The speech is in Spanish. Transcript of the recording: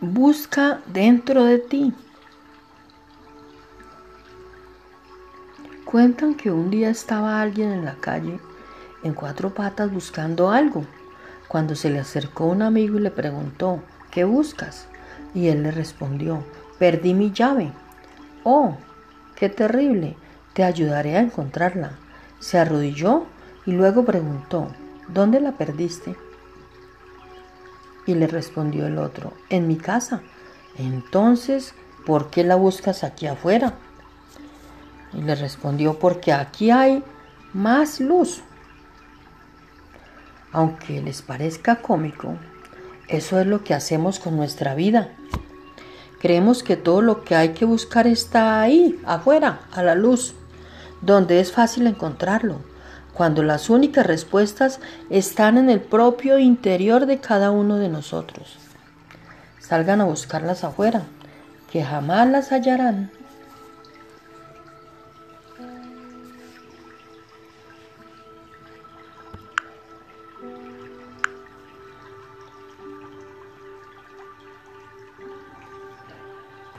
busca dentro de ti. Cuentan que un día estaba alguien en la calle en cuatro patas buscando algo, cuando se le acercó un amigo y le preguntó, ¿qué buscas? Y él le respondió, perdí mi llave. Oh, qué terrible, te ayudaré a encontrarla. Se arrodilló y luego preguntó, ¿dónde la perdiste? Y le respondió el otro, en mi casa. Entonces, ¿por qué la buscas aquí afuera? Y le respondió, porque aquí hay más luz. Aunque les parezca cómico, eso es lo que hacemos con nuestra vida. Creemos que todo lo que hay que buscar está ahí, afuera, a la luz, donde es fácil encontrarlo, cuando las únicas respuestas están en el propio interior de cada uno de nosotros. Salgan a buscarlas afuera, que jamás las hallarán